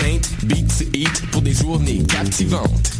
paint, beat to eat pour des journées captivantes.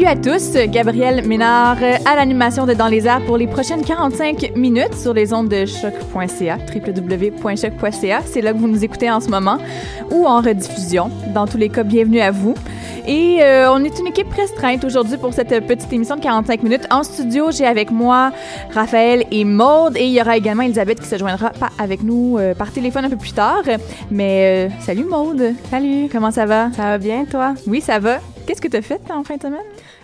Salut à tous, Gabrielle Ménard à l'animation de Dans les airs pour les prochaines 45 minutes sur les ondes de choc.ca, www.choc.ca. C'est là que vous nous écoutez en ce moment ou en rediffusion. Dans tous les cas, bienvenue à vous. Et euh, on est une équipe restreinte aujourd'hui pour cette petite émission de 45 minutes. En studio, j'ai avec moi Raphaël et Maude et il y aura également Elisabeth qui se joindra pas avec nous euh, par téléphone un peu plus tard. Mais euh, salut Maude. Salut. Comment ça va? Ça va bien, toi? Oui, ça va. Qu'est-ce que tu as fait en fin de semaine?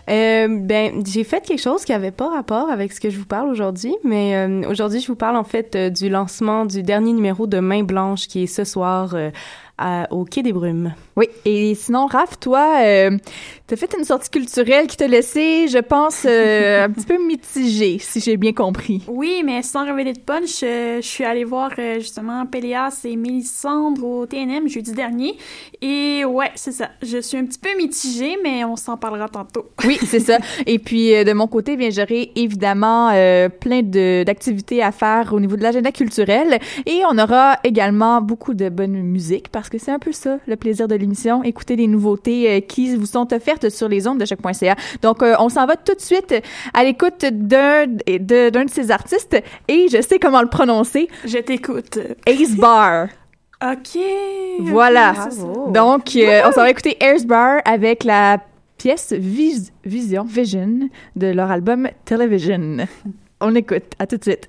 Euh, ben, j'ai fait quelque chose qui avait pas rapport avec ce que je vous parle aujourd'hui, mais euh, aujourd'hui, je vous parle en fait euh, du lancement du dernier numéro de Main Blanche qui est ce soir euh, à- au Quai des Brumes. Oui, et sinon, Raph, toi, euh, t'as fait une sortie culturelle qui t'a laissé, je pense, euh, un petit peu mitigé, si j'ai bien compris. Oui, mais sans révéler de punch, euh, je suis allée voir euh, justement Péléas et Mélissandre au TNM jeudi dernier. Et ouais, c'est ça. Je suis un petit peu mitigée, mais on s'en parlera tantôt. Oui, c'est ça. Et puis, de mon côté, bien, j'aurai évidemment euh, plein de- d'activités à faire au niveau de l'agenda culturel. Et on aura également beaucoup de bonne musique, parce que c'est un peu ça, le plaisir de l'émission, écouter les nouveautés euh, qui vous sont offertes sur les ondes de choc.ca. Donc, euh, on s'en va tout de suite à l'écoute d'un de, ces artistes, et je sais comment le prononcer. Je t'écoute. Ace Bar. OK. Voilà. Donc, euh, on s'en va écouter Ace Bar avec la pièce Vis- Vision, Vision de leur album Television. On écoute. À tout de suite.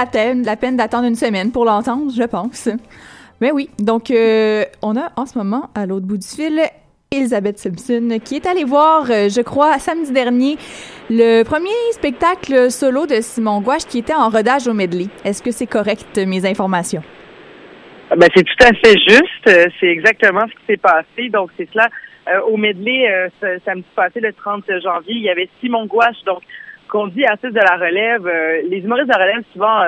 La peine, la peine d'attendre une semaine pour l'entendre, je pense. Mais oui, donc euh, on a en ce moment à l'autre bout du fil Elisabeth Simpson qui est allée voir, euh, je crois, samedi dernier, le premier spectacle solo de Simon Gouache qui était en rodage au medley. Est-ce que c'est correct, mes informations? Ben, c'est tout à fait juste. C'est exactement ce qui s'est passé. Donc, c'est cela. au medley, samedi passé, le 30 janvier, il y avait Simon Gouache, donc qu'on dit artistes de la relève. les humoristes de la relève, souvent,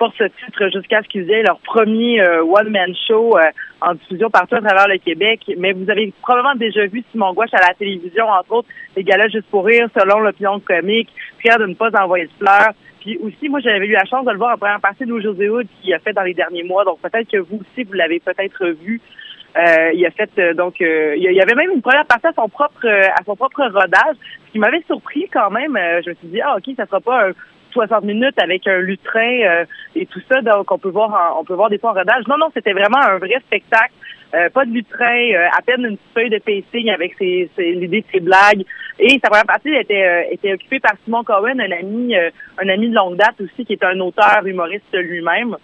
portent ce titre jusqu'à ce qu'ils aient leur premier euh, one-man show euh, en diffusion partout à travers le Québec. Mais vous avez probablement déjà vu Simon Gouache à la télévision, entre autres, les galas juste pour rire, selon l'opinion comique, fier de ne pas envoyer de fleurs. Puis aussi, moi, j'avais eu la chance de le voir en première partie de José Hood qui a fait dans les derniers mois. Donc peut-être que vous aussi, vous l'avez peut-être vu. Euh, il a fait donc il y avait même une première partie à son propre à son propre rodage, ce qui m'avait surpris quand même. je me suis dit ah ok ça sera pas un 60 minutes avec un lutrin euh, et tout ça. Donc, on peut voir, on peut voir des fois en rodage. Non, non, c'était vraiment un vrai spectacle. Euh, pas de lutrin, euh, à peine une feuille de pacing avec ses, l'idée de ses blagues. Et sa première partie était, était occupée par Simon Cohen, un ami, un ami de longue date aussi, qui est un auteur humoriste lui-même.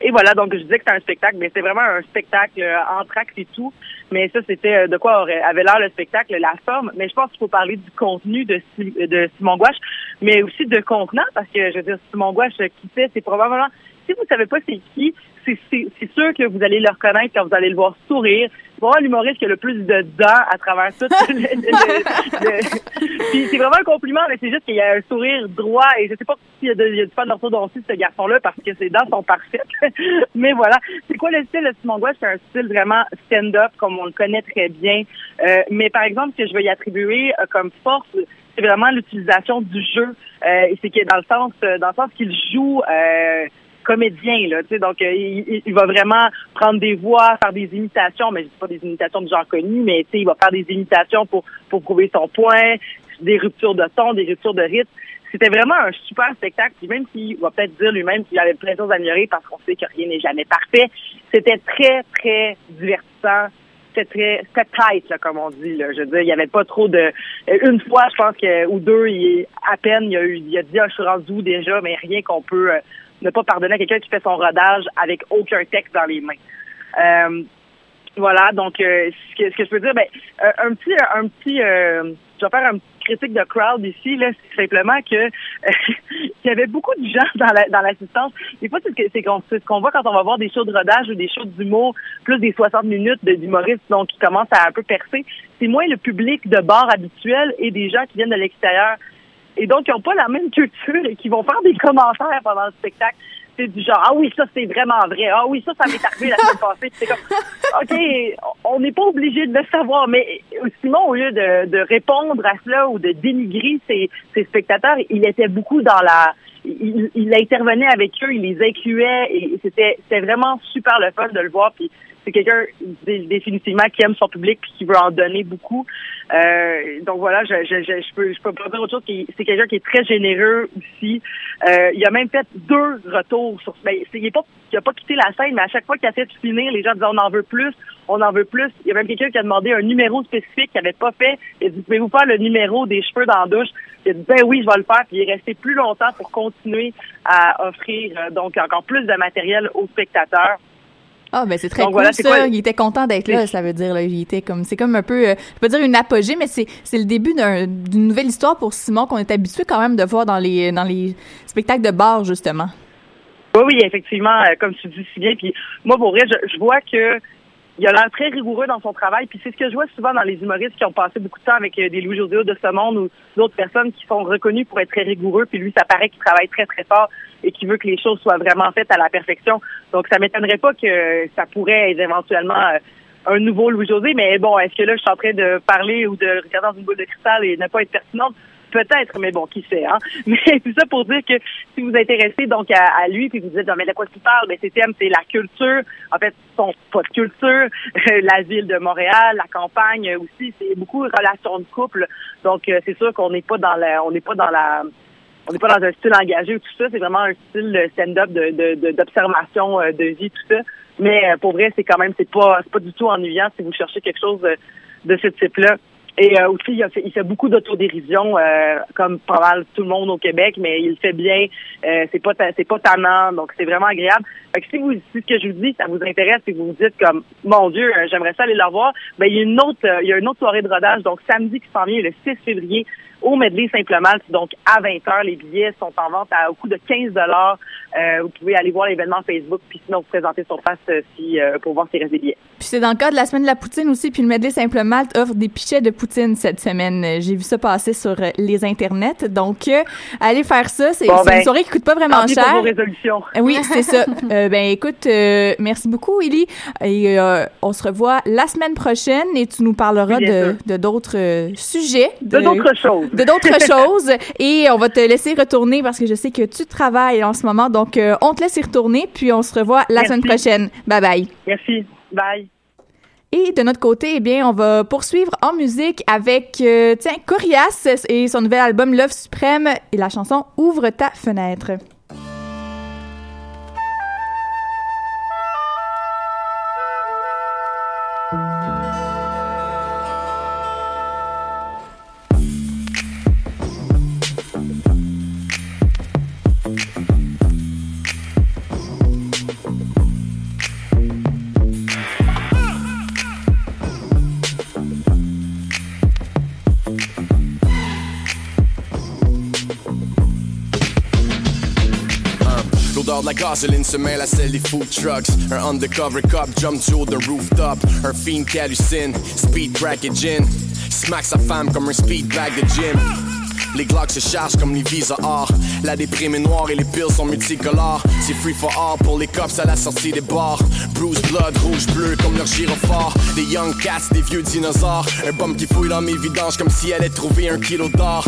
Et voilà, donc je disais que c'était un spectacle, mais c'est vraiment un spectacle en tract et tout. Mais ça, c'était de quoi avait l'air le spectacle, la forme. Mais je pense qu'il faut parler du contenu de, de Simon Gouache mais aussi de contenant, parce que, je veux dire, Simon Gouache, qui fait, c'est probablement, si vous savez pas c'est qui, c'est sûr que vous allez le reconnaître quand vous allez le voir sourire. Voir l'humoriste qui a le plus de dents à travers tout. c'est vraiment un compliment, mais c'est juste qu'il y a un sourire droit et je sais pas s'il y y a du fan d'orthodontie ce garçon-là parce que ses dents sont parfaites. mais voilà. C'est quoi le style de Simon? C'est un style vraiment stand-up comme on le connaît très bien. Euh, mais par exemple, ce que je vais y attribuer euh, comme force, c'est vraiment l'utilisation du jeu. Euh, c'est que dans le sens, euh, dans le sens qu'il joue comédien, là, tu sais, donc il, va vraiment prendre des voix, faire des imitations, mais pas des imitations de gens connus, mais tu sais, il va faire des imitations pour pour prouver son point, des ruptures de ton, des ruptures de rythme. C'était vraiment un super spectacle. Puis même s'il va peut-être dire lui-même qu'il avait plein de choses à améliorer parce qu'on sait que rien n'est jamais parfait, c'était très très divertissant c'était très tight là, comme on dit là. je veux dire il y avait pas trop de une fois je pense que ou deux il, à peine il a eu il a dit ah, je suis rendu déjà? Mais rien qu'on peut euh, ne pas pardonner à quelqu'un qui fait son rodage avec aucun texte dans les mains euh, voilà donc euh, ce, que, ce je peux dire ben un petit un petit je vais faire un critique de crowd ici, là, c'est simplement que euh, il y avait beaucoup de gens dans la, dans l'assistance. Des fois, c'est ce qu'on voit quand on va voir des shows de rodage ou des shows d'humour, plus des 60 minutes d'humoristes donc qui commencent à un peu percer. C'est moins le public de bar habituel et des gens qui viennent de l'extérieur et donc qui n'ont pas la même culture et qui vont faire des commentaires pendant le spectacle c'est du genre, ah oui, ça c'est vraiment vrai. Ah oui, ça, ça m'est arrivé la semaine passée. C'est comme, OK, on n'est pas obligé de le savoir, mais Simon, au lieu de, de répondre à cela ou de dénigrer ses, ses spectateurs, il était beaucoup dans la, il, il intervenait avec eux, il les incluait et c'était, c'était vraiment super le fun de le voir. Puis c'est quelqu'un définitivement qui aime son public et qui veut en donner beaucoup. Euh, donc voilà, je, je, je, peux je peux pas dire autre chose. C'est quelqu'un qui est très généreux aussi. Euh, il a même fait deux retours sur. Ben, il, est pas, il a pas quitté la scène, mais à chaque fois qu'il a fait finir, les gens disaient on en veut plus, on en veut plus. Il y a même quelqu'un qui a demandé un numéro spécifique qu'il n'avait pas fait. Il a dit pouvez-vous faire le numéro des cheveux dans la douche? Il a dit ben oui, je vais le faire. Puis il est resté plus longtemps pour continuer à offrir euh, donc encore plus de matériel aux spectateurs. Ah ben c'est très cool ça. Il était content d'être là, ça veut dire là, il était comme c'est comme un peu, euh, je peux dire une apogée, mais c'est c'est le début d'une nouvelle histoire pour Simon qu'on est habitué quand même de voir dans les dans les spectacles de bar justement. Oui oui effectivement, euh, comme tu dis si bien. Puis moi pour vrai, je, vois que il a l'air très rigoureux dans son travail. Puis c'est ce que je vois souvent dans les humoristes qui ont passé beaucoup de temps avec euh, des Louis José de ce monde ou d'autres personnes qui sont reconnues pour être très rigoureux. Puis lui, ça paraît qu'il travaille très très fort et qui veut que les choses soient vraiment faites à la perfection. Donc, ça m'étonnerait pas que ça pourrait être éventuellement euh, un nouveau Louis-José, mais bon, est-ce que là, je suis en train de parler ou de regarder dans une boule de cristal et ne pas être pertinente? Peut-être, mais bon, qui sait, hein? Mais tout ça pour dire que si vous intéressez donc à, lui, puis vous dites, non, mais de quoi tu parles? Mais ses thèmes, c'est la culture. En fait, son pas de culture, la ville de Montréal, la campagne aussi, c'est beaucoup relations de couple. Donc, euh, c'est sûr qu'on n'est pas dans la, on n'est pas dans la, on n'est pas dans un style engagé ou tout ça, c'est vraiment un style stand-up de, d'observation de, de, vie, tout ça. Mais euh, pour vrai, c'est quand même, c'est pas, c'est pas du tout ennuyant si vous cherchez quelque chose de, ce type-là. Et euh, aussi, il, a fait, il fait beaucoup d'autodérision, euh, comme pas mal tout le monde au Québec, mais il fait bien. Euh, c'est pas c'est pas tannant, donc c'est vraiment agréable. Fait que si vous si ce que je vous dis, ça vous intéresse et que vous vous dites comme mon Dieu, euh, j'aimerais ça aller le revoir, ben il y a une autre euh, il y a une autre soirée de rodage, donc samedi qui s'en vient le 6 février au Medley Simplement, donc à 20h, les billets sont en vente à, au coût de 15 dollars. vous pouvez aller voir l'événement Facebook, puis sinon vous présenter sur place euh, si, euh, pour voir s'il reste des billets. Puis c'est dans le cas de la semaine de la poutine aussi, puis le Medley Simple Malte offre des pichets de poutine cette semaine. Euh, J'ai vu ça passer sur euh, les internets. Donc, euh, allez faire ça. C'est Bon, c'est ben, une soirée qui coûte pas vraiment cher. pour vos résolutions. Euh, Oui, c'est ça. Euh, ben écoute, euh, merci beaucoup, Élie. Et euh, on se revoit la semaine prochaine et tu nous parleras Oui, de d'autres sujets. De d'autres choses. De d'autres choses. Et on va te laisser retourner parce que je sais que tu travailles en ce moment. Donc, on te laisse y retourner, puis on se revoit la Merci. semaine prochaine. Bye bye. Merci. Bye. Et de notre côté, eh bien, on va poursuivre en musique avec, euh, tiens, Corias et son nouvel album Love Suprême et la chanson Ouvre ta fenêtre. L'odeur de la gasoline se mêle à celle des food trucks. Un undercover cop jump du haut d'un rooftop. Un fiend qui hallucine, speed crack et gin. Smack sa femme comme un speed bag de gym. Les Glocks se chargent comme les visas or. La déprime est noire et les pills sont multicolores. C'est free for all pour les cops à la sortie des bars. Bruce blood, rouge, bleu comme leur gyrophare. Des young cats, des vieux dinosaures. Un bum qui fouille dans mes vidanges comme si elle allait trouver un kilo d'or.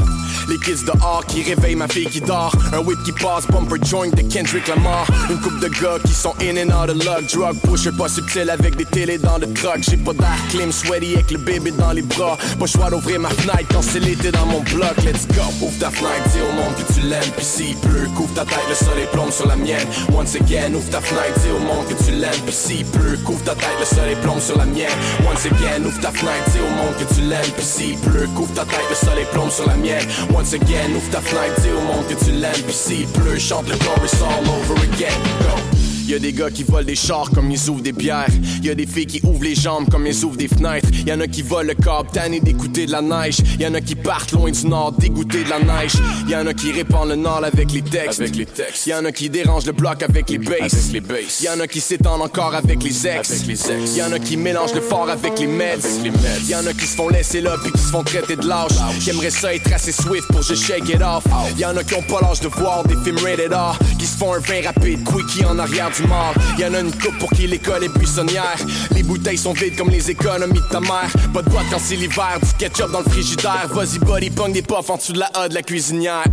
Les kids dehors qui réveillent ma fille qui dort. Un whip qui passe, bumper joint de Kendrick Lamar. Une coupe de gars qui sont in and out of luck. Drug pusher pas subtil avec des télés dans le truck. J'ai pas d'air clim, sweaty avec le bébé dans les bras. Pas choix d'ouvrir ma fenêtre quand c'est l'été dans mon bloc. Let's go. Ouvre ta fenêtre, dis au monde que tu l'aimes. Puis s'il pleut, couvre ta tête, le soleil plombe sur la mienne. Once again, ouvre ta fenêtre, dis au monde que tu l'aimes. Puis s'il pleut, couvre ta tête, le soleil plombe sur la mienne. Once again, ouvre ta fenêtre, dis au monde que tu l'aimes. Puis s'il pleut, couvre ta tête, le soleil plombe sur la mienne. Once again, ouvre ta fenêtre, dis au monde que tu l'aimes. Puis s'il pleut, chante le chorus all over again. Go. Y a des gars qui volent des chars comme ils ouvrent des bières. Y a des filles qui ouvrent les jambes comme ils ouvrent des fenêtres. Y en a qui volent le câble tanné d'écouter de la neige. Y en a qui partent loin du nord dégoûtés de la neige. Y en a qui répandent le nord avec les textes. Avec les textes. Y en a qui dérangent le bloc avec les basses. Avec les basses. Y en a qui s'étendent encore avec les ex. Avec les ex. Y en a qui mélangent le fort avec les meds. Avec les meds. Y en a qui se font laisser là puis qui se font traiter de lâche. J'aimerais ça être assez swift pour juste shake it off. Y en a qui ont pas l'âge de voir des films rated R. Qui se font un vin rapide, quickie en arrière du mort. Y en a une coupe pour qui l'école est buissonnière. Les bouteilles sont vides comme les économies de ta mère. Pas de boîte quand c'est l'hiver, du ketchup dans le frigidaire. Vas-y, buddy, pogne des puffs en dessous de la A de la cuisinière.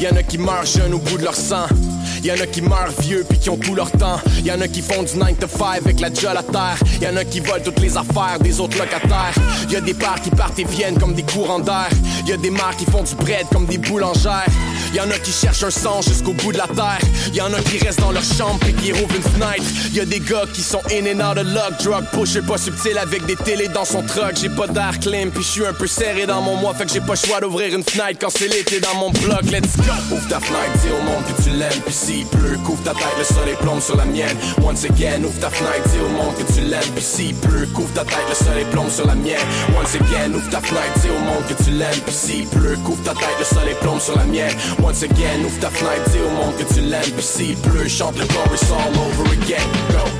Y en a qui meurent jeunes au bout de leur sang. Y en a qui meurent vieux puis qui ont tout leur temps. Y en a qui font du 9 to 5 avec la jolle à terre. Y en a qui volent toutes les affaires des autres locataires. Y a des pères qui partent et viennent comme des courants d'air. Y a des mères qui font du bread comme des boulangères. Y en a qui cherchent un sang jusqu'au bout de la terre. Y en a qui restent dans leur chambre puis qui rouvrent une fenêtre. Y a des gars qui sont in and out of luck. Drug pusher pas subtil avec des télés dans son truck. J'ai pas d'air clean puis je suis un peu serré dans mon mois. Fait que j'ai pas choix d'ouvrir une fenêtre quand c'est l'été dans mon bloc. Let's go. Ouvre ta fenêtre, dis au monde que tu l'aimes. Puis couvre ta tête, le soleil plombe sur la mienne. Once again, ouvre ta fenêtre, dis au monde que tu l'aimes. Puis s'il pleut, couvre ta tête, le soleil plombe sur la mienne. Once again, ouvre ta fenêtre, dis au monde que tu l'aimes. Puis s'il pleut, couvre ta tête, le soleil plombe sur la mienne. Once again, ouvre ta fenêtre, dis au monde que tu l'aimes. Puis pleut, chante le chorus all over again.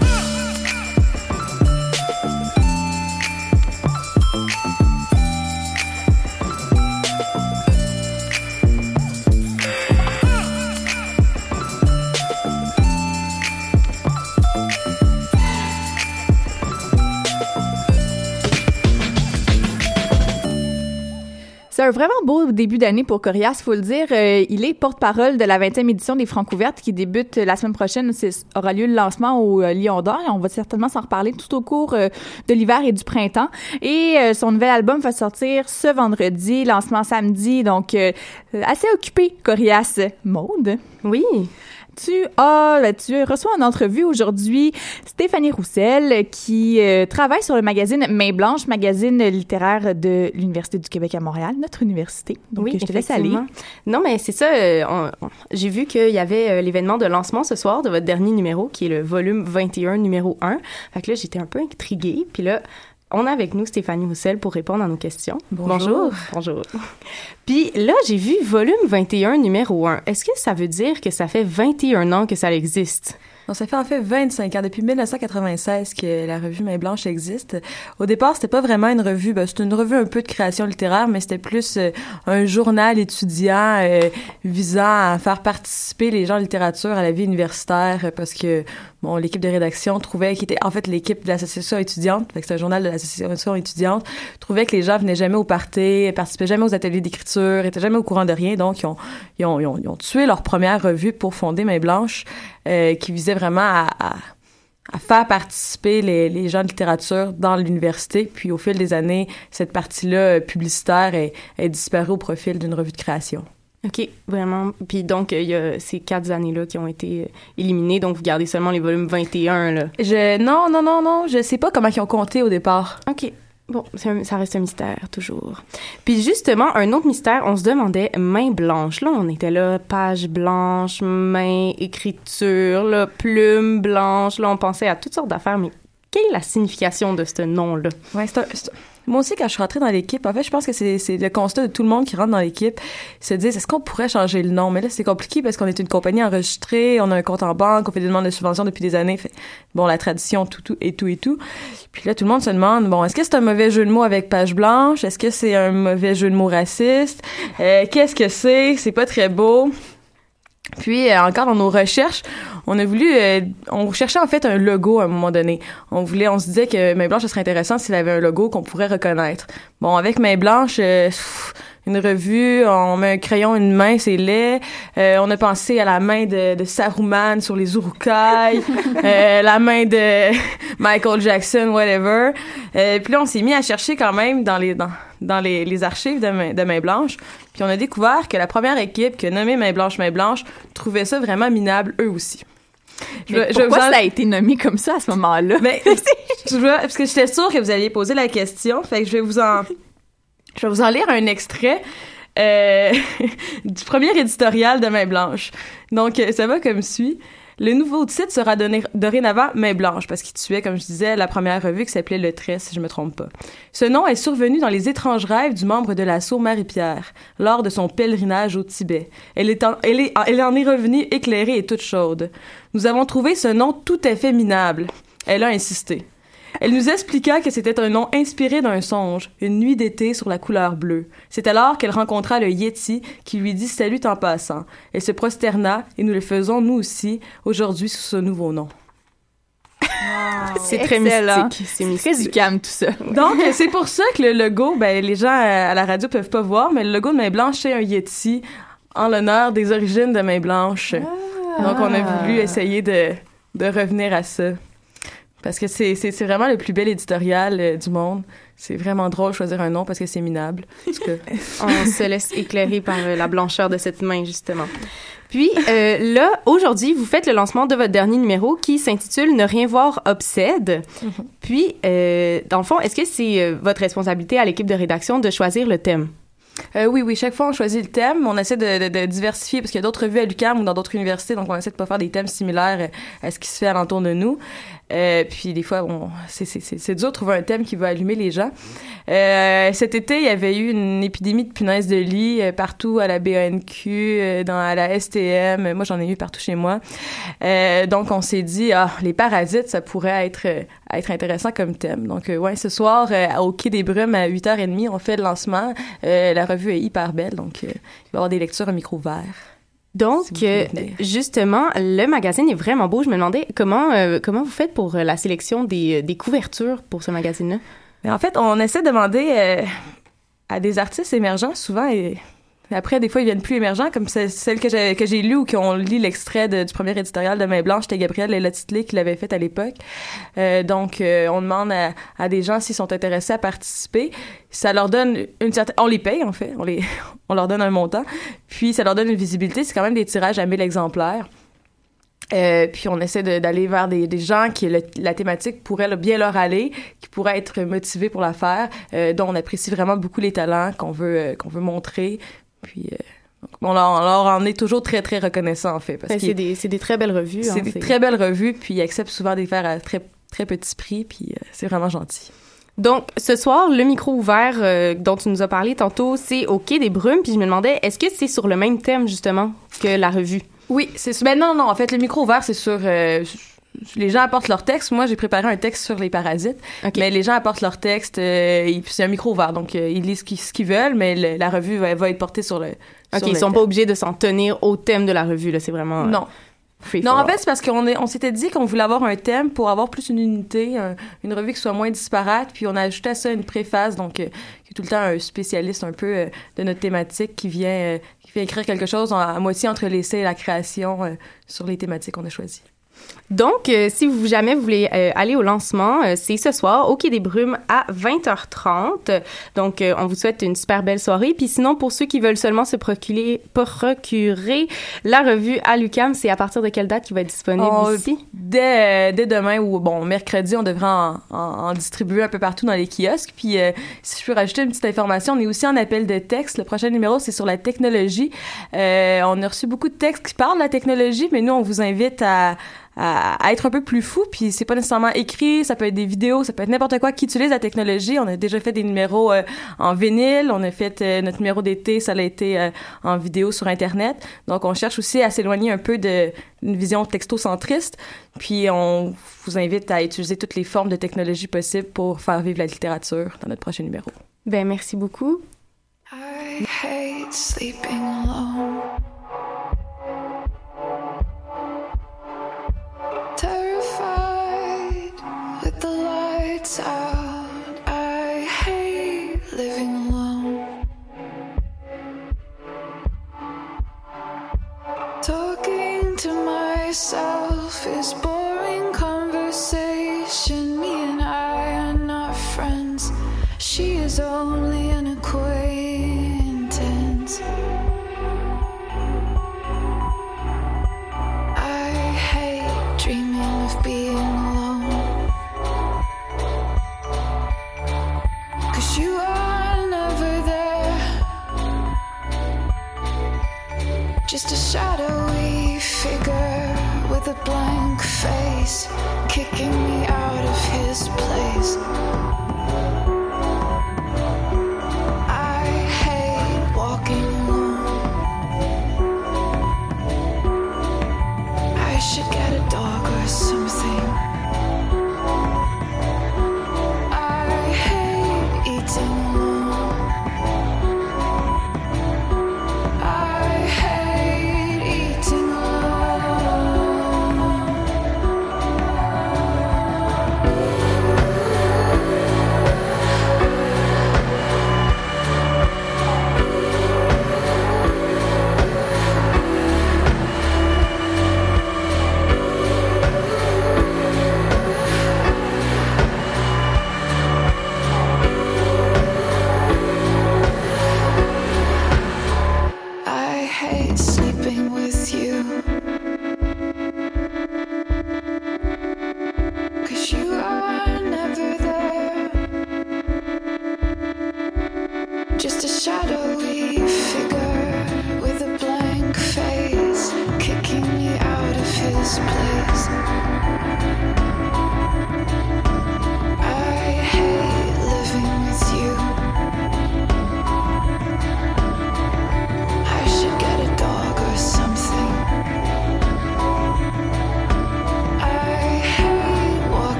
Un vraiment beau début d'année pour Corias, faut le dire. Euh, il est porte-parole de la 20e édition des Francs ouvertes qui débute la semaine prochaine. Aura lieu le lancement au euh, Lion d'Or et on va certainement s'en reparler tout au cours euh, de l'hiver et du printemps. Et son nouvel album va sortir ce vendredi, lancement samedi, donc assez occupé, Corias. Maude? Oui tu as, tu reçois en entrevue aujourd'hui Stéphanie Roussel qui euh, travaille sur le magazine Main Blanche, magazine littéraire de l'Université du Québec à Montréal, notre université. Donc, oui, je te laisse aller. Non, mais c'est ça. Euh, j'ai vu qu'il y avait euh, l'événement de lancement ce soir de votre dernier numéro, qui est le volume 21, numéro 1. Fait que là, j'étais un peu intriguée. Puis là, on a avec nous Stéphanie Roussel pour répondre à nos questions. Bonjour. Bonjour. Puis là, j'ai vu volume 21, numéro 1. Est-ce que ça veut dire que ça fait 21 ans que ça existe? Non, ça fait en fait 25 ans, depuis 1996 que la revue Main Blanche existe. Au départ, c'était pas vraiment une revue, ben, c'était une revue un peu de création littéraire, mais c'était plus euh, un journal étudiant euh, visant à faire participer les gens en littérature à la vie universitaire, parce que bon, l'équipe de rédaction trouvait qu'il était en fait l'équipe de l'association étudiante, c'est un journal de l'association étudiante, trouvait que les gens venaient jamais au party, participaient jamais aux ateliers d'écriture, étaient jamais au courant de rien, donc ils ont, ils ont tué leur première revue pour fonder Main Blanche, euh, qui visait vraiment à, à, faire participer les, les, gens de littérature dans l'université. Puis au fil des années, cette partie-là euh, publicitaire est, est disparue au profil d'une revue de création. OK, vraiment. Puis donc, il y a ces quatre années-là qui ont été euh, éliminées. Donc, vous gardez seulement les volumes 21, là. Je, non, non, non, non. Je sais pas comment ils ont compté au départ. OK. Bon, ça reste un mystère, toujours. Puis justement, un autre mystère, on se demandait main blanche. Là, on était là, page blanche, main, écriture, là, plume blanche. Là, on pensait à toutes sortes d'affaires, mais quelle est la signification de ce nom-là? Ouais, c'est moi aussi, quand je suis rentrée dans l'équipe, en fait, je pense que c'est le constat de tout le monde qui rentre dans l'équipe, se disent, est-ce qu'on pourrait changer le nom? Mais là, c'est compliqué parce qu'on est une compagnie enregistrée, on a un compte en banque, on fait des demandes de subventions depuis des années. Bon, la tradition, tout, tout, et tout, et tout. Puis là, tout le monde se demande, bon, est-ce que c'est un mauvais jeu de mots avec page blanche? Est-ce que c'est un mauvais jeu de mots raciste? Euh, Qu'est-ce que c'est? C'est pas très beau. Puis euh, encore dans nos recherches, on a voulu, euh, on cherchait en fait un logo à un moment donné. On voulait, on se disait que Main Blanche, serait intéressant s'il avait un logo qu'on pourrait reconnaître. Bon, avec Main Blanche, euh, une revue, on met un crayon, une main, c'est laid. on a pensé à la main de, de Saruman sur les Urukai, la main de Michael Jackson, whatever. puis là, on s'est mis à chercher quand même dans les dans, dans les, les archives de main, de main Blanche. Puis on a découvert que la première équipe qui a nommé Main Blanche Main Blanche trouvait ça vraiment minable eux aussi. Je, pourquoi ça a été nommé comme ça à ce moment-là? Je parce que j'étais sûre que vous alliez poser la question, fait que je vais vous en, je vais vous en lire un extrait euh, du premier éditorial de Main Blanche. Donc, ça va comme suit. Le nouveau titre sera donné dorénavant Main Blanche, parce qu'il tuait, comme je disais, la première revue qui s'appelait Le Trait, si je me trompe pas. Ce nom est survenu dans les étranges rêves du membre de l'assaut Marie-Pierre, lors de son pèlerinage au Tibet. Elle, est en, elle, est, elle en est revenue éclairée et toute chaude. Nous avons trouvé ce nom tout à fait minable. Elle a insisté. Elle nous expliqua que c'était un nom inspiré d'un songe, une nuit d'été sur la couleur bleue. C'est alors qu'elle rencontra le Yeti qui lui dit salut en passant. Elle se prosterna et nous le faisons nous aussi aujourd'hui sous ce nouveau nom. c'est très mystique. C'est très du calme, tout ça. Donc, c'est pour ça que le logo, ben, les gens à la radio peuvent pas voir, mais le logo de Main Blanche, c'est un Yeti en l'honneur des origines de Main Blanche. Ah. Donc, on a voulu essayer de, de revenir à ça. Parce que c'est, vraiment le plus bel éditorial euh, du monde. C'est vraiment drôle de choisir un nom parce que c'est minable. Que... On se laisse éclairer par euh, la blancheur de cette main, justement. Puis euh, là, aujourd'hui, vous faites le lancement de votre dernier numéro qui s'intitule Ne rien voir obsède. Mm-hmm. Puis, dans le fond, est-ce que c'est votre responsabilité à l'équipe de rédaction de choisir le thème? Euh, oui, oui. Chaque fois, on choisit le thème. On essaie de, de, de diversifier parce qu'il y a d'autres revues à l'UQAM ou dans d'autres universités, donc on essaie de pas faire des thèmes similaires à ce qui se fait alentour de nous. Euh, puis des fois, bon, c'est dur de trouver un thème qui va allumer les gens. Euh, cet été, il y avait eu une épidémie de punaises de lit euh, partout à la BANQ, euh, dans à la STM. Moi, j'en ai eu partout chez moi. Euh, donc, on s'est dit, ah, les parasites, ça pourrait être être intéressant comme thème. Donc, ouais, ce soir, au Quai des Brumes, à 8h30, on fait le lancement. la revue est hyper belle, donc il va y avoir des lectures à micro vert. Donc, justement, le magazine est vraiment beau. Je me demandais comment, comment vous faites pour la sélection des, des couvertures pour ce magazine-là? En fait, on essaie de demander. Euh, à des artistes émergents souvent et après, des fois, ils viennent plus émergents, comme celle que j'ai, que j'ai lue ou qu'on lit l'extrait du premier éditorial de Main Blanche, c'était Gabriel Léla-Titlé qui l'avait fait à l'époque. Euh, donc, euh, on demande à, des gens s'ils sont intéressés à participer. Ça leur donne une certaine... On les paye, en fait. On, les, on leur donne un montant. Puis, ça leur donne une visibilité. C'est quand même des tirages à 1000 exemplaires. Euh, puis on essaie d'aller vers des, des, gens qui la thématique pourrait bien leur aller, qui pourraient être motivés pour la faire, dont on apprécie vraiment beaucoup les talents qu'on veut qu'on veut montrer. Puis euh, on, leur, en est toujours très très reconnaissant en fait parce ben, c'est des c'est des très belles revues. C'est hein, des très belles revues puis ils acceptent souvent des faire à très très petits prix puis c'est vraiment gentil. Donc, ce soir, le micro ouvert dont tu nous as parlé tantôt, c'est au Quai des Brumes. Puis je me demandais, est-ce que c'est sur le même thème, justement, que la revue? Oui, c'est ben non non, en fait le micro ouvert c'est sur euh, les gens apportent leur texte. Moi, j'ai préparé un texte sur les parasites. Mais les gens apportent leur texte. Euh, c'est un micro ouvert, donc euh, ils lisent ce qu'ils veulent, mais la revue va, être portée sur le. Ok, ils sont pas obligés de s'en tenir au thème de la revue. Là, c'est vraiment. Non. non, en fait, c'est parce qu'on on s'était dit qu'on voulait avoir un thème pour avoir plus une unité, une revue qui soit moins disparate, puis on a ajouté à ça une préface, donc qui est tout le temps un spécialiste un peu de notre thématique qui vient écrire quelque chose à moitié entre l'essai et la création euh, sur les thématiques qu'on a choisies. Donc, euh, si vous jamais voulez euh, aller au lancement, euh, c'est ce soir au Quai des Brumes à 20h30. Donc, on vous souhaite une super belle soirée. Puis sinon, pour ceux qui veulent seulement se procurer, procurer la revue à l'UCAM, c'est à partir de quelle date qui va être disponible oh, ici? Dès, dès demain ou, bon, mercredi, on devrait en, en, distribuer un peu partout dans les kiosques. Puis, si je peux rajouter une petite information, on est aussi en appel de texte. Le prochain numéro, c'est sur la technologie. on a reçu beaucoup de textes qui parlent de la technologie, mais nous, on vous invite à à, être un peu plus fou. Puis c'est pas nécessairement écrit, ça peut être des vidéos, ça peut être n'importe quoi qui utilise la technologie. On a déjà fait des numéros euh, en vinyle, on a fait euh, notre numéro d'été, ça a été euh, en vidéo sur Internet. Donc on cherche aussi à s'éloigner un peu de une vision texto-centriste. Puis on vous invite à utiliser toutes les formes de technologie possibles pour faire vivre la littérature dans notre prochain numéro. Ben merci beaucoup. I hate sleeping alone. Myself is boring conversation. Me and I are not friends. She is only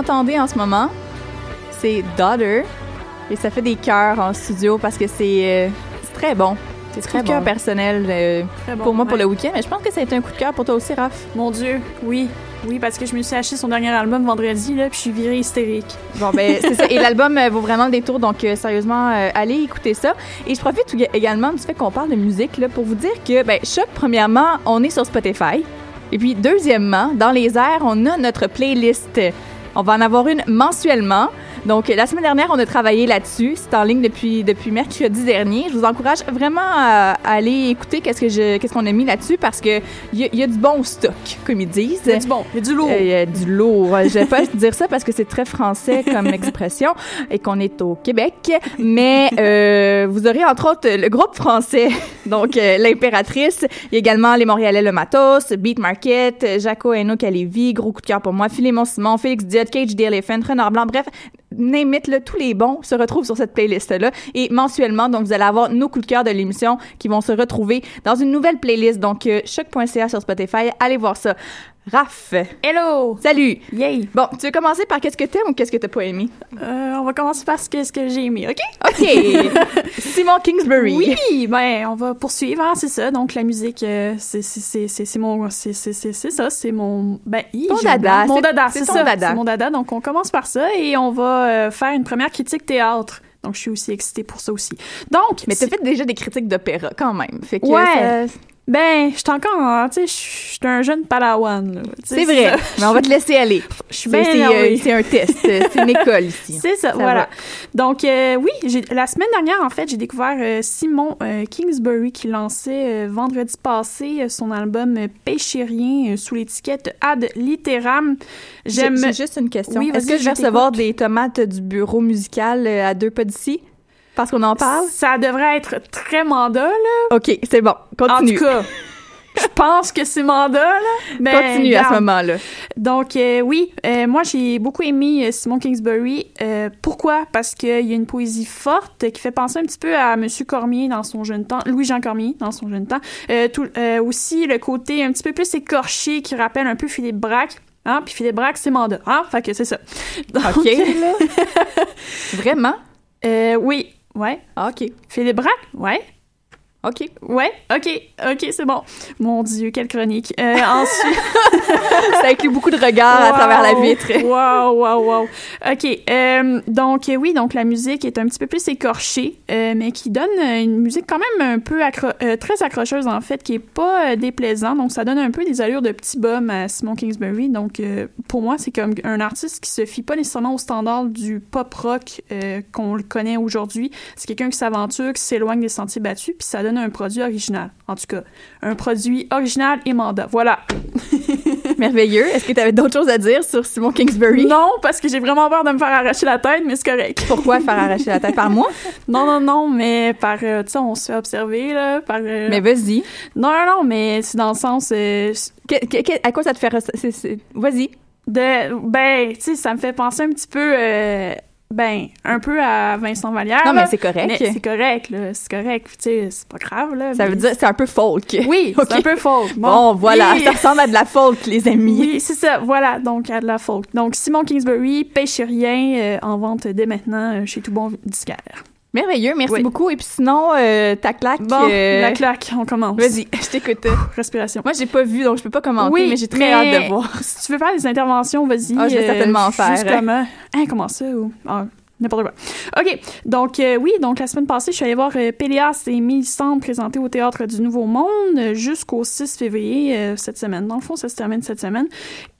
entendez en ce moment, c'est Daughter. Et ça fait des cœurs en studio parce que c'est euh, très bon. C'est Très très cœur bon. personnel euh, Très bon, pour moi pour le week-end. Mais je pense que ça a été un coup de cœur pour toi aussi, Raph. Mon Dieu, oui. Oui, parce que je me suis acheté son dernier album vendredi, là, puis je suis virée hystérique. Bon, ben, c'est ça. Et l'album euh, vaut vraiment le détour, donc euh, sérieusement, euh, allez écouter ça. Et je profite également du fait qu'on parle de musique là, pour vous dire que, ben, Choc, premièrement, on est sur Spotify. Et puis, deuxièmement, dans les airs, on a notre playlist. On va en avoir une mensuellement. Donc, la semaine dernière, on a travaillé là-dessus. C'est en ligne depuis, depuis mercredi dernier. Je vous encourage vraiment à, à aller écouter qu'est-ce que je, qu'est-ce qu'on a mis là-dessus parce que il y, a- il y a du bon stock, comme ils disent. Il y a du bon, il y a du lourd. Euh, Il y a du lourd. Je vais pas dire ça parce que c'est très français comme expression et qu'on est au Québec. Mais euh, vous aurez entre autres le groupe français, donc euh, l'impératrice. Il y a également les Montréalais Le Matos, Beat Market, Jaco Eno Calevi, gros coup de cœur pour moi, Philémon Simon, Félix Diot, Cage the Elephant, Renard Blanc. Bref, name it, tous les bons se retrouvent sur cette playlist-là. Et mensuellement, donc vous allez avoir nos coups de cœur de l'émission qui vont se retrouver dans une nouvelle playlist. Donc euh, choc.ca sur Spotify, allez voir ça. Raph. Hello! Salut! Yay! Bon, tu veux commencer par qu'est-ce que t'aimes ou qu'est-ce que t'as pas aimé? Euh, on va commencer par ce que, ce que j'ai aimé, OK? OK! Simon Kingsbury. Oui, ben on va poursuivre, hein, c'est ça. Donc la musique, euh, c'est mon, c'est ça, c'est mon, ben hi, Ton dada. Mon dada, c'est ça, dada. c'est mon dada. Donc on commence par ça et on va euh, faire une première critique théâtre. Donc je suis aussi excitée pour ça aussi. Donc, Mais t'as fait déjà des critiques d'opéra quand même. Fait que Ouais. ça- ben, je suis encore, en- tu sais, je suis un jeune padawan. c'est vrai. ça. Mais on va te laisser aller. Je suis C'est bien c'est, euh, un test. C'est une école ici. C'est ça, Ça voilà. va. Donc, euh, oui, la semaine dernière, en fait, j'ai découvert euh, Simon euh, Kingsbury qui lançait vendredi passé son album Péchérien sous l'étiquette Ad Litteram. J'aime. J'ai j'ai juste une question. Oui, Est-ce que je vais recevoir des tomates du bureau musical à deux pas d'ici? Parce qu'on en parle? Ça devrait être très mandat, là. OK, c'est bon. Continue. En tout cas. Je pense que c'est mandat, là. Ben, Continue à ce regarde. moment-là. Donc, euh, oui, euh, moi, j'ai beaucoup aimé euh, Simon Kingsbury. Euh, pourquoi? Parce qu'il y a une poésie forte qui fait penser un petit peu à Monsieur Cormier dans son jeune temps, Louis-Jean Cormier dans son jeune temps. Tout, aussi, le côté un petit peu plus écorché qui rappelle un peu Philippe Braque. Hein? Puis Philippe Braque, c'est mandat. Hein? Fait que c'est ça. Donc, OK. Vraiment? oui, ouais. Ah, OK. Philippe Braque? Ouais. OK. Ouais, ok, ok, c'est bon. Mon Dieu, quelle chronique. Euh, ensuite, Ça inclut beaucoup de regards à travers la vitre. Wow, wow, wow. OK. euh, donc, euh, oui, donc la musique est un petit peu plus écorchée, euh, mais qui donne une musique quand même un peu accro- très accrocheuse, en fait, qui est pas euh, déplaisant. Donc, ça donne un peu des allures de petit bum à Simon Kingsbury. Donc, pour moi, c'est comme un artiste qui se fie pas nécessairement au standard du pop rock qu'on le connaît aujourd'hui. C'est quelqu'un qui s'aventure, qui s'éloigne des sentiers battus, puis ça donne un produit original. En tout cas, un produit original et mandat. Voilà. Merveilleux. Est-ce que tu avais d'autres choses à dire sur Simon Kingsbury? Non, parce que j'ai vraiment peur de me faire arracher la tête, mais c'est correct. Pourquoi faire arracher la tête? Par moi? Non, non, non, mais par, euh, tu sais, on se fait observer, là, par... euh, Mais vas-y. Non, non, non, mais c'est dans le sens euh, Que- que- que- à quoi ça te fait... Vas-y. de... Ben, tu sais, ça me fait penser un petit peu... ben, un peu à Vincent Vallière. Non, mais c'est correct. C'est correct, là, c'est correct. Tu sais, c'est pas grave, là. Ça mais- veut dire c'est un peu folk. Oui, c'est un peu folk. Bon, voilà, Oui. ça ressemble à de la folk, les amis. Oui, c'est ça, voilà, donc à de la folk. Donc, Simon Kingsbury, Péchérien, euh, en vente dès maintenant euh, chez Tout Bon Disquaire. Merveilleux, merci Oui. beaucoup. Et puis sinon, euh, ta claque. Bon, euh, la claque, on commence. Vas-y, je t'écoute. Respiration. Moi, j'ai pas vu, donc je peux pas commenter, Oui, mais j'ai très mais hâte de voir. Si tu veux faire des interventions, vas-y. Ah, je vais certainement en faire. Juste comment? Hein, comment ça? Ou... Ah, n'importe quoi. OK. Donc, euh, oui, donc la semaine passée, je suis allée voir euh, Péléas et Mélissandre présentés au Théâtre du Nouveau Monde euh, jusqu'au 6 février euh, cette semaine. Dans le fond, ça se termine cette semaine.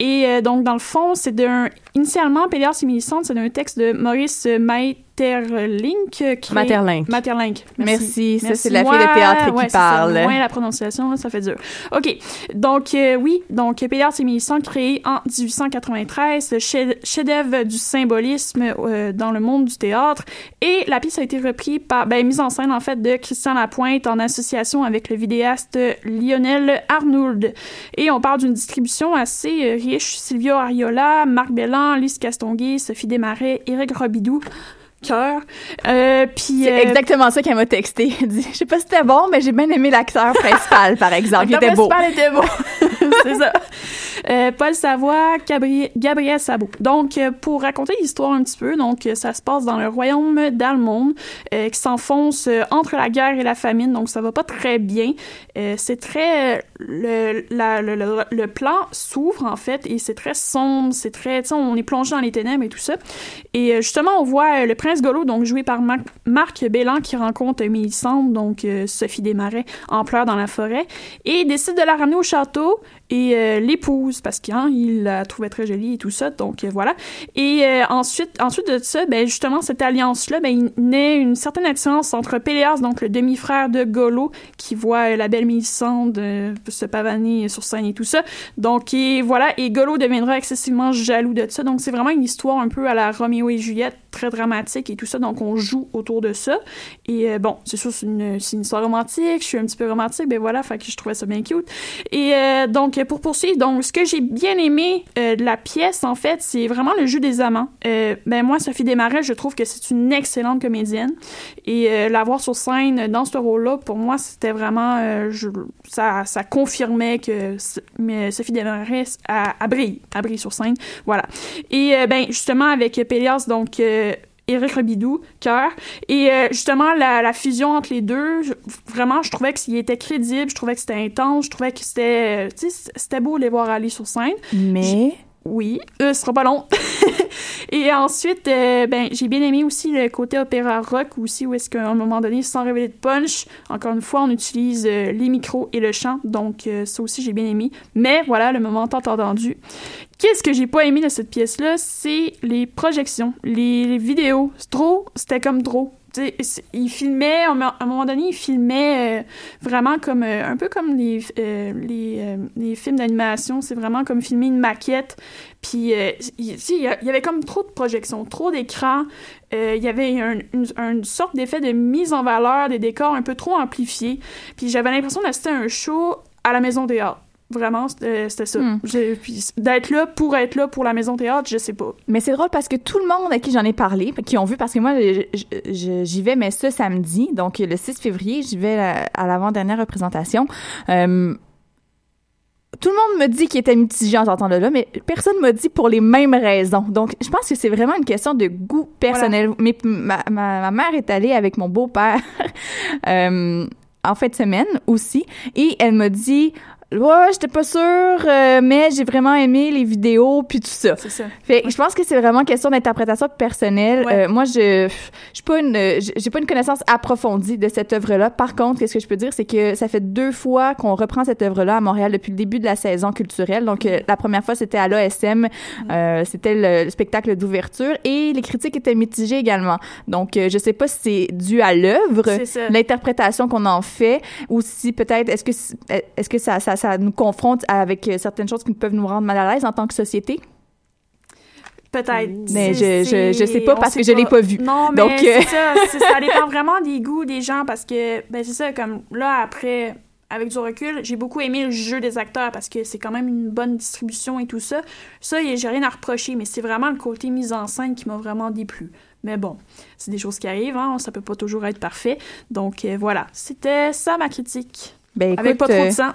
Et euh, donc, dans le fond, c'est d'un... Initialement, Péléas et Mélissandre, c'est d'un texte de Maurice Maé Materlink. créé- Materlink. Materlink. Merci. Ça, Merci. c'est la fille de théâtre qui ouais, ça. parle. Moi, la prononciation, là, ça fait dur. OK. Donc, euh, oui. Donc, Pélias et Mélissande, créé en 1893, le chef- chef-d'œuvre du symbolisme euh, dans le monde du théâtre. Et la pièce a été reprise par, ben, mise en scène, en fait, de Christian Lapointe en association avec le vidéaste Lionel Arnould. Et on parle d'une distribution assez euh, riche. Silvio Ariola, Marc Bellan, Lise Castonguay, Sophie Desmarais, Éric Robidoux. Cœur. Euh, puis C'est euh, exactement ça qu'elle m'a texté. Elle dit, je sais pas si c'était bon, mais j'ai bien aimé l'acteur principal, par exemple. Il était beau. L'acteur principal était beau. c'est ça. Euh, Paul Savoie, Gabri- Gabriel Sabot. Donc, pour raconter l'histoire un petit peu, donc ça se passe dans le royaume d'Almonde, qui s'enfonce entre la guerre et la famine, donc ça va pas très bien. C'est très... Le, la- le, le, le plan s'ouvre, en fait, et c'est très sombre, c'est très... Tu on est plongé dans les ténèbres et tout ça. Et justement, on voit le prince Golo, donc joué par Mar- Marc Bellan, qui rencontre Mélissande, donc euh, Sophie Desmarais, en pleurs dans la forêt, et décide de la ramener au château et euh, l'épouse parce qu'il la trouvait très jolie et tout ça donc euh, voilà. Et euh, ensuite ensuite de ça ben justement cette alliance là ben il naît une certaine attirance entre Péléas donc le demi-frère de Golo qui voit la belle Mélissande euh, se pavaner sur scène et tout ça. Donc et voilà et Golo deviendra excessivement jaloux de ça. Donc c'est vraiment une histoire un peu à la Roméo et Juliette très dramatique et tout ça. Donc on joue autour de ça. Et bon c'est sûr c'est une, une histoire romantique je suis un petit peu romantique ben voilà fait que je trouvais ça bien cute. Et euh, pour poursuivre, donc, ce que j'ai bien aimé euh, de la pièce, en fait, c'est vraiment le jeu des amants. Euh, ben, moi, Sophie Desmarais, je trouve que c'est une excellente comédienne. Et euh, la voir sur scène dans ce rôle-là, pour moi, c'était vraiment... euh, ça, ça confirmait que Sophie Desmarais a, a brille, brille sur scène. Voilà. Et, ben, justement, avec Pélias, donc... Éric Robidoux, cœur. Et euh, justement, la, la fusion entre les deux, je- vraiment, je trouvais qu'il était crédible, je trouvais que c'était intense, je trouvais que c'était... euh, c'était beau de les voir aller sur scène. Mais... Oui, euh, ce sera pas long. Et ensuite, euh, ben, j'ai bien aimé aussi le côté opéra rock aussi, où est-ce qu'à un moment donné, sans révéler de punch, encore une fois, on utilise euh, les micros et le chant, donc euh, ça aussi, j'ai bien aimé. Mais voilà, le moment tant entendu. Qu'est-ce que j'ai pas aimé de cette pièce-là? C'est les projections, les, les vidéos. C'est c'était comme trop. Il filmait, à un moment donné, il filmait euh, vraiment comme, euh, un peu comme les, euh, les, films d'animation. C'est vraiment comme filmer une maquette. Puis, il y avait comme trop de projections, trop d'écrans. Il y avait un- une, sorte d'effet de mise en valeur des décors un peu trop amplifiés. Puis j'avais l'impression d'assister à un show à la Maison Théâtre. Vraiment, c'était c'était ça. Hmm. D'être là pour être là pour la Maison Théâtre, je sais pas. Mais c'est drôle parce que tout le monde à qui j'en ai parlé, qui ont vu, parce que moi, j'y vais, mais ce samedi, donc le 6 février, j'y vais à, l'avant-dernière représentation. Euh, tout le monde me dit qu'il était mitigé en de là, mais personne m'a dit pour les mêmes raisons. Donc, je pense que c'est vraiment une question de goût personnel. Mais ma, ma, ma mère est allée avec mon beau-père euh, en fin de semaine aussi, et elle m'a dit... Ouais, j'étais pas sûre, euh, mais j'ai vraiment aimé les vidéos puis tout ça. C'est ça. Fait que je pense que c'est vraiment question d'interprétation personnelle. Ouais. Euh, moi, je je pas une j'ai pas une connaissance approfondie de cette œuvre-là. Par contre, qu'est-ce que je peux dire, c'est que ça fait deux fois qu'on reprend cette œuvre-là à Montréal depuis le début de la saison culturelle. Donc, euh, la première fois, c'était à l'ASM, euh, c'était le, le spectacle d'ouverture et les critiques étaient mitigées également. Donc, euh, je sais pas si c'est dû à l'œuvre, l'interprétation qu'on en fait, ou si peut-être est-ce que est-ce que ça, ça ça nous confronte avec euh, certaines choses qui peuvent nous rendre mal à l'aise en tant que société. Peut-être. Mais C'est- je- je- je sais pas parce que je l'ai pas vu. Non, mais Donc, euh, c'est ça. Ça dépend vraiment des goûts des gens parce que, ben, c'est ça, comme là, après, avec du recul, j'ai beaucoup aimé le jeu des acteurs parce que c'est quand même une bonne distribution et tout ça. Ça, j'ai rien à reprocher, mais c'est vraiment le côté mise en scène qui m'a vraiment déplu. Mais bon, c'est des choses qui arrivent, hein, ça peut pas toujours être parfait. Donc euh, voilà, c'était ça ma critique. Ben, Avec pas trop euh, de sang.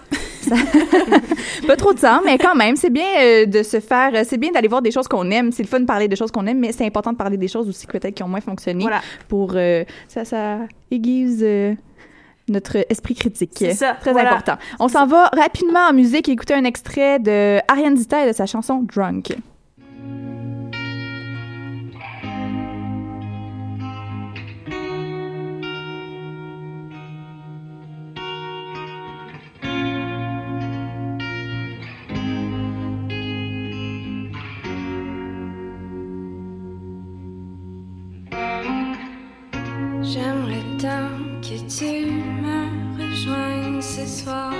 pas trop de temps, mais quand même, c'est bien euh, de se faire, euh, c'est bien d'aller voir des choses qu'on aime. C'est le fun de parler des choses qu'on aime, mais c'est important de parler des choses aussi peut-être qui ont moins fonctionné. Voilà. Pour euh, ça, ça aiguise euh, notre esprit critique. C'est ça, Très voilà. important. On s'en va rapidement en musique et écouter un extrait de Ariane Dita et de sa chanson Drunk. Tant que tu me rejoignes ce soir.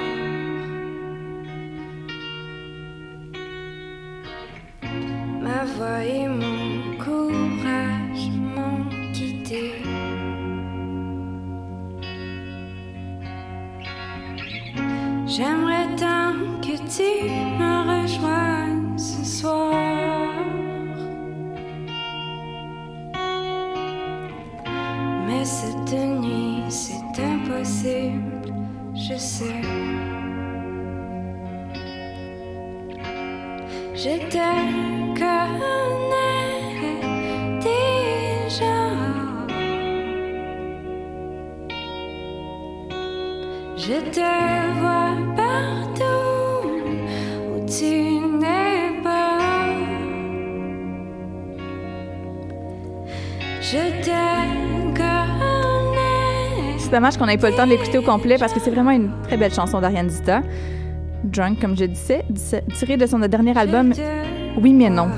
Ma voix et mon courage m'ont quitté. J'aimerais tant que tu me rejoignes ce soir. Cette nuit, c'est impossible, je sais. Je te connais déjà. Je te vois partout où tu n'es pas. Je te. C'est dommage qu'on n'ait pas le temps de l'écouter au complet parce que c'est vraiment une très belle chanson d'Ariane Zita. Drunk, comme je disais, dis- tirée de son dernier album Oui mais non.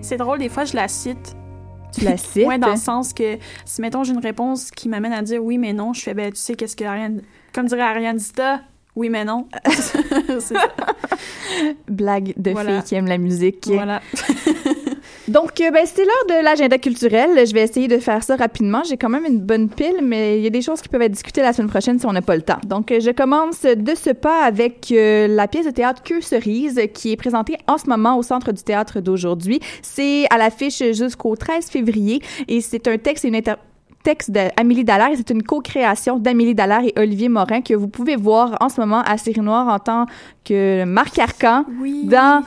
C'est drôle, des fois, je la cite. Tu la cites? Ouais, dans le sens que si, mettons, j'ai une réponse qui m'amène à dire oui, mais non, je fais, ben, tu sais, qu'est-ce que Ariane. Comme dirait Ariane Dita, oui, mais non. Blague de Voilà. filles qui aiment la musique. Voilà. Donc, euh, ben, c'est l'heure de l'agenda culturel. Je vais essayer de faire ça rapidement. J'ai quand même une bonne pile, mais il y a des choses qui peuvent être discutées la semaine prochaine si on n'a pas le temps. Donc, euh, je commence de ce pas avec euh, la pièce de théâtre Queue Cerise qui est présentée en ce moment au Centre du théâtre d'aujourd'hui. C'est à l'affiche jusqu'au 13 février et c'est un texte et une inter texte d'Amélie Dallaire. et C'est une co-création d'Amélie Dallaire et Olivier Morin que vous pouvez voir en ce moment à Série Noire en tant que Marc Arcan Oui. dans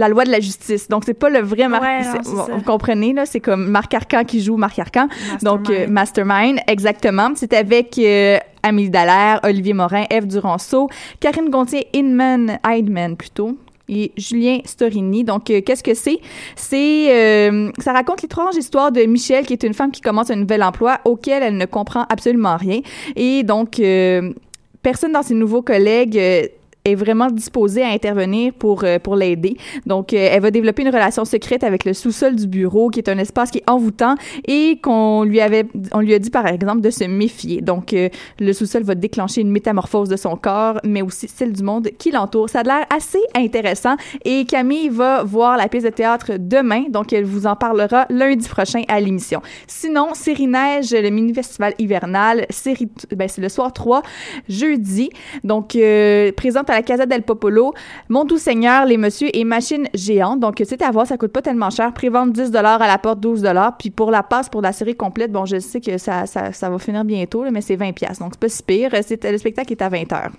la loi de la justice. Donc, c'est pas le vrai Marc. Ouais, non, vous comprenez, là, c'est comme Marc Arcan qui joue Marc Arcan. Donc, euh, Mastermind, exactement. C'est avec euh, Amélie Dallaire, Olivier Morin, Eve Duranceau, Karine Gontier-Inman, Heidman plutôt, et Julien Storini. Donc, euh, qu'est-ce que c'est? C'est, euh, ça raconte l'étrange histoire de Michelle, qui est une femme qui commence un nouvel emploi auquel elle ne comprend absolument rien. Et donc, euh, personne dans ses nouveaux collègues est vraiment disposée à intervenir pour euh, pour l'aider. Donc euh, elle va développer une relation secrète avec le sous-sol du bureau qui est un espace qui est envoûtant et qu'on lui avait on lui a dit par exemple de se méfier. Donc euh, le sous-sol va déclencher une métamorphose de son corps mais aussi celle du monde qui l'entoure. Ça a l'air assez intéressant et Camille va voir la pièce de théâtre demain donc elle vous en parlera lundi prochain à l'émission. Sinon Série Neige le mini festival hivernal série ben c'est le soir 3 jeudi. Donc, présente à la Casa del Popolo, Mon Doux Seigneur, Les Messieurs et Machines Géantes. Donc, c'est à voir, ça coûte pas tellement cher. Prévente 10 à la porte 12 Puis pour la passe pour la série complète, bon, je sais que ça, va finir bientôt, mais c'est 20 Donc, c'est pas si pire. Le spectacle est à 20 h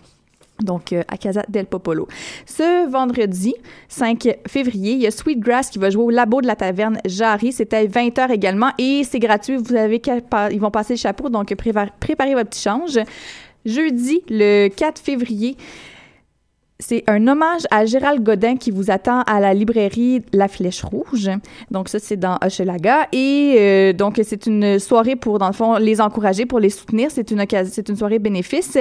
donc euh, à Casa del Popolo. Ce vendredi 5 février, il y a Sweetgrass qui va jouer au labo de la taverne Jarry. C'est à 20h également et c'est gratuit. Vous avez ils vont passer le chapeau, donc préparez votre petit change. Jeudi, le 4 février, c'est un hommage à Gérald Godin qui vous attend à la librairie La Flèche Rouge. Donc ça, c'est dans Hochelaga. Et euh, donc, c'est une soirée pour, dans le fond, les encourager, pour les soutenir. C'est une, c'est une soirée bénéfice.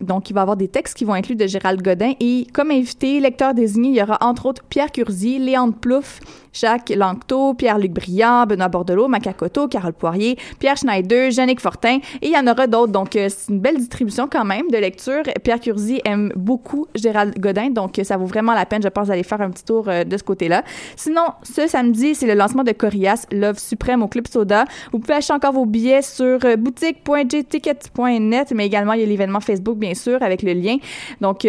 Donc, il va y avoir des textes qui vont inclus de Gérald Godin. Et comme invité, lecteur désigné, il y aura entre autres Pierre Curzi, Léandre Plouffe, Jacques Lanctot, Pierre-Luc Briand, Benoît Bordelot, Macacoto, Carole Poirier, Pierre Schneider, Jannick Fortin, et il y en aura d'autres. Donc, euh, c'est une belle distribution quand même de lecture. Pierre Curzi aime beaucoup Gérald Godin, donc euh, ça vaut vraiment la peine, je pense, d'aller faire un petit tour euh, de ce côté-là. Sinon, ce samedi, c'est le lancement de Corias, Love Suprême au Club Soda. Vous pouvez acheter encore vos billets sur boutique.jticket.net, mais également, il y a l'événement Facebook, bien sûr, avec le lien. Donc,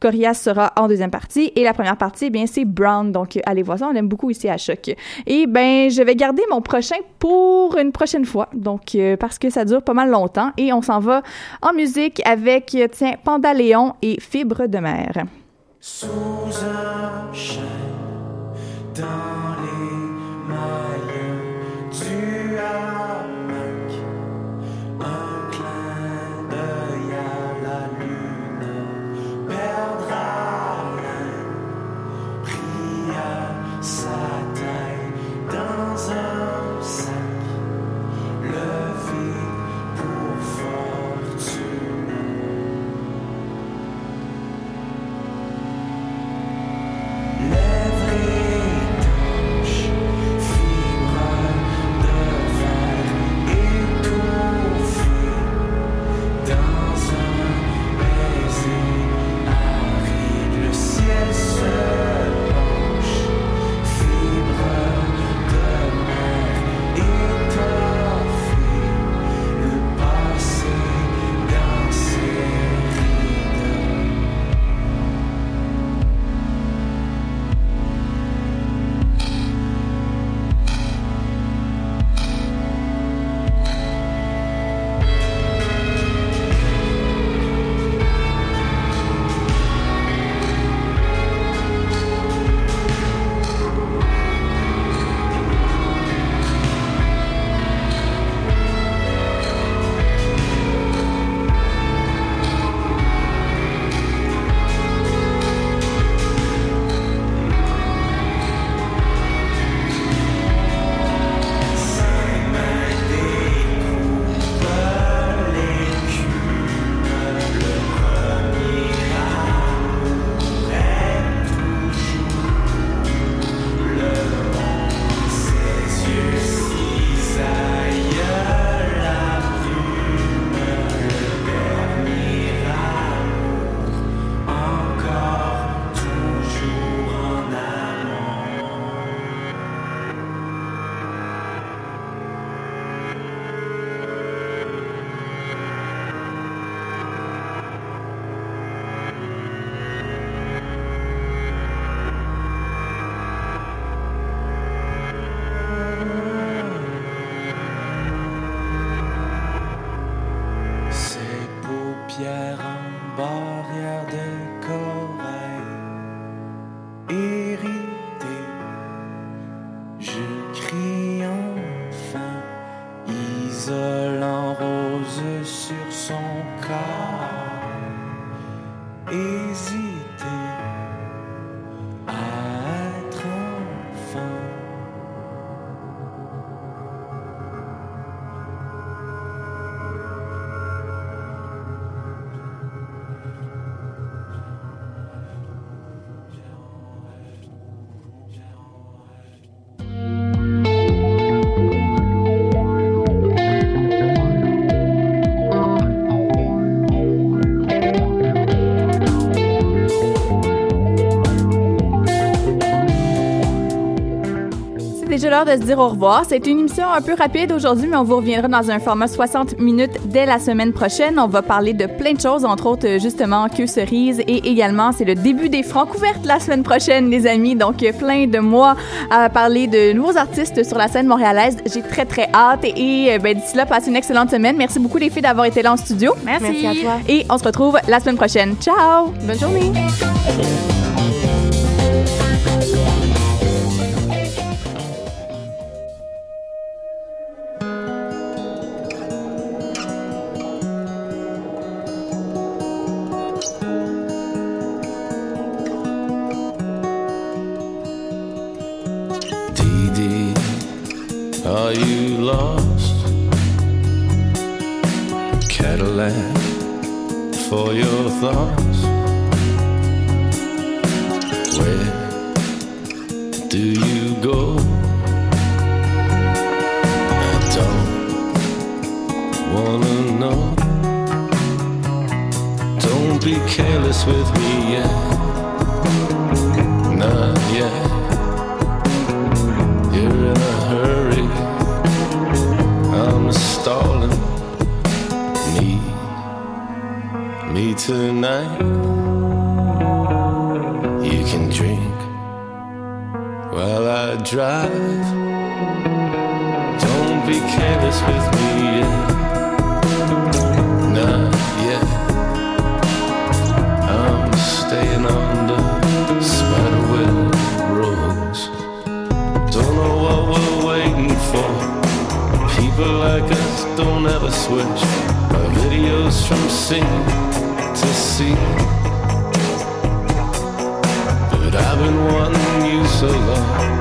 Corias sera en deuxième partie et la première partie, eh bien, c'est Brown. Donc, allez voir ça, on l'aime beaucoup ici à Choc. Et ben, je vais garder mon prochain pour une prochaine fois. Donc, euh, parce que ça dure pas mal longtemps et on s'en va en musique avec, euh, tiens, Pandaléon et Fibre de mer. Sous un chêne, dans les déjà l'heure de se dire au revoir. C'est une émission un peu rapide aujourd'hui, mais on vous reviendra dans un format 60 minutes dès la semaine prochaine. On va parler de plein de choses, entre autres justement que cerise et également c'est le début des francs couvertes la semaine prochaine, les amis. Donc plein de mois à parler de nouveaux artistes sur la scène montréalaise. J'ai très très hâte et euh, ben, d'ici là, passez une excellente semaine. Merci beaucoup les filles d'avoir été là en studio. Merci. Merci à toi. Et on se retrouve la semaine prochaine. Ciao. Bonne journée. Are you lost? Cadillac for your thoughts. Where do you go? I don't wanna know. Don't be careless with me yet. Not yet. Tonight. You can drink while I drive. Don't be careless with me yet. Not yet. I'm staying on the spiderweb roads. Don't know what we're waiting for. People like us don't ever switch. Our videos from scene scene. But I've been wanting you so long.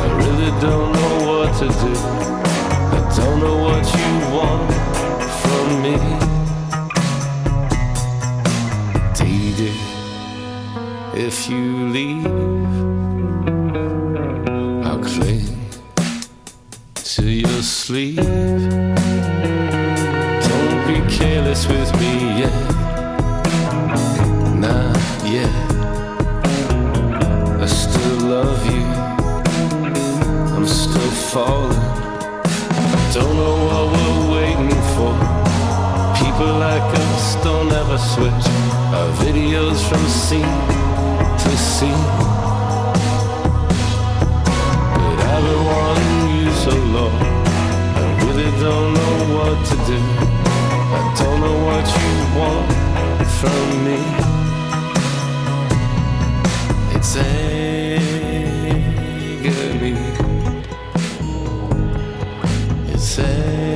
I really don't know what to do. I don't know what you want from me. Dee, if you leave. You. I'm still falling. Don't know what we're waiting for. People like us don't ever switch. Our videos from scene to scene. But I've been wanting you so long. I really don't know what to do. I don't know what you want from me. It's you say. me. It's sad.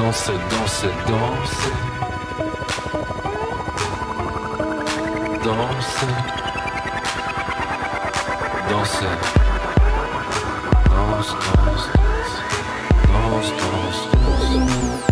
danse, danse, danse. Danse. Danse. Danse, danse, danse. Danse, danse, danse.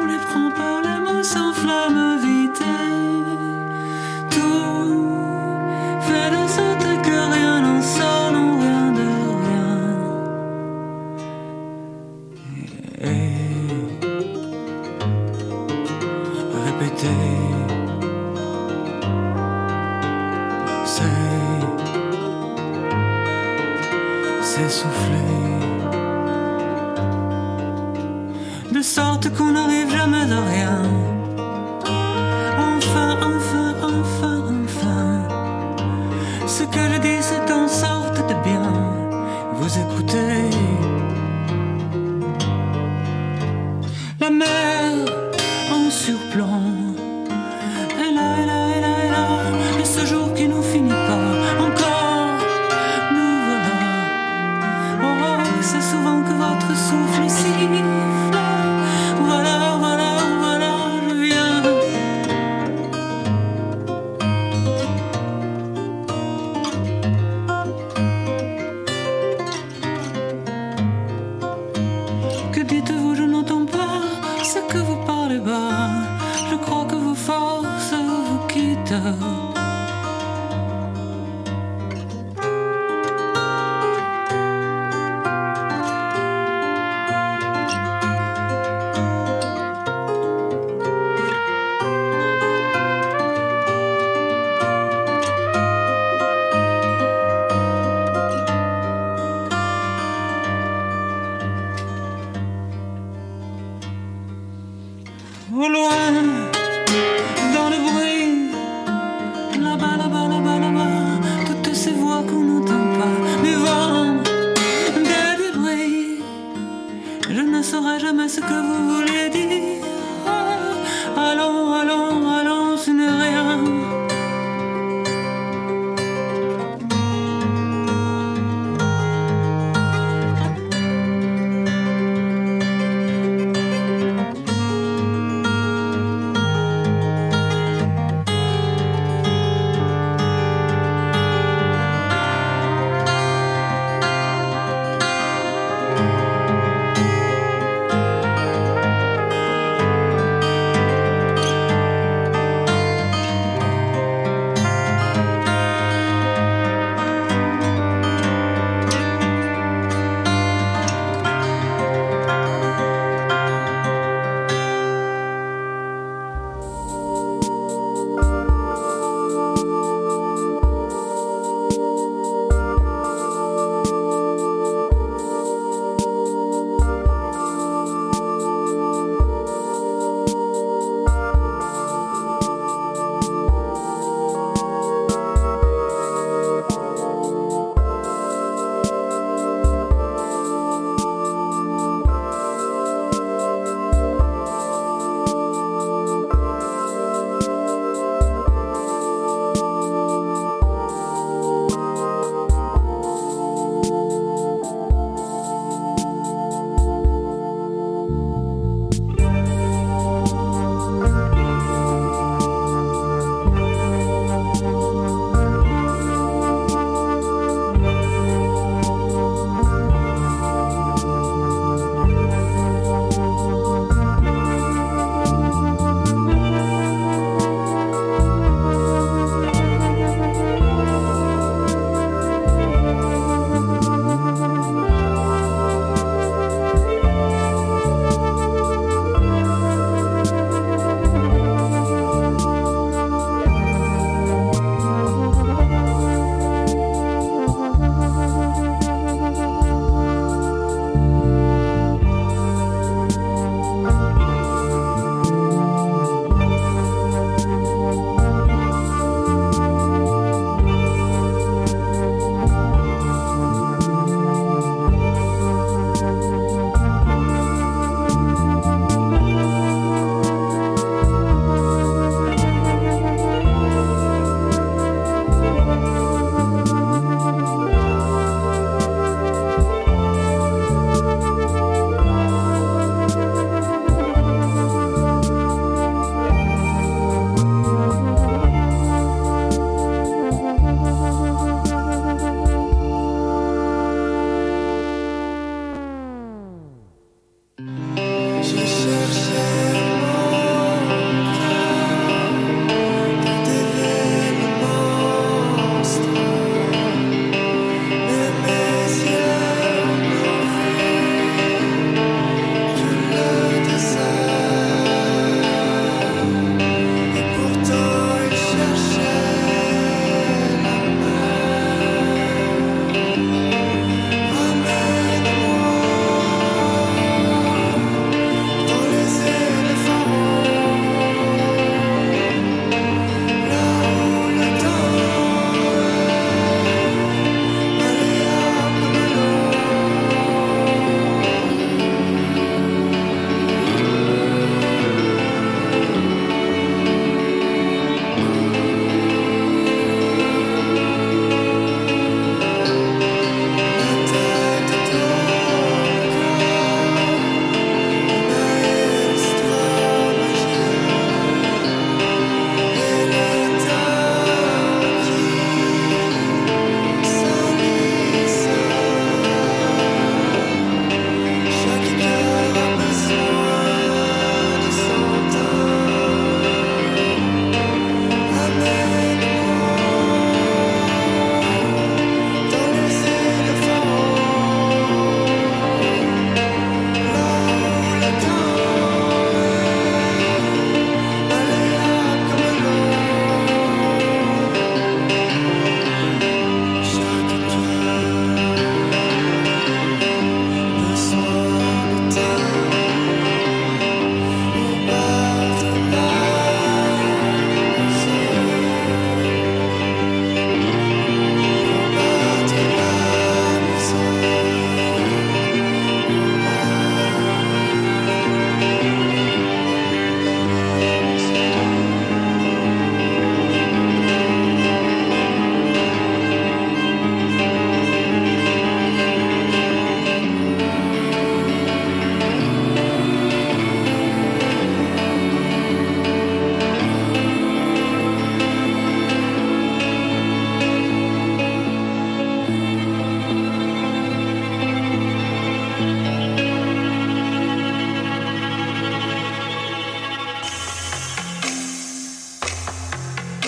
on les prend par les mots sans flamme. ce que vous voulez.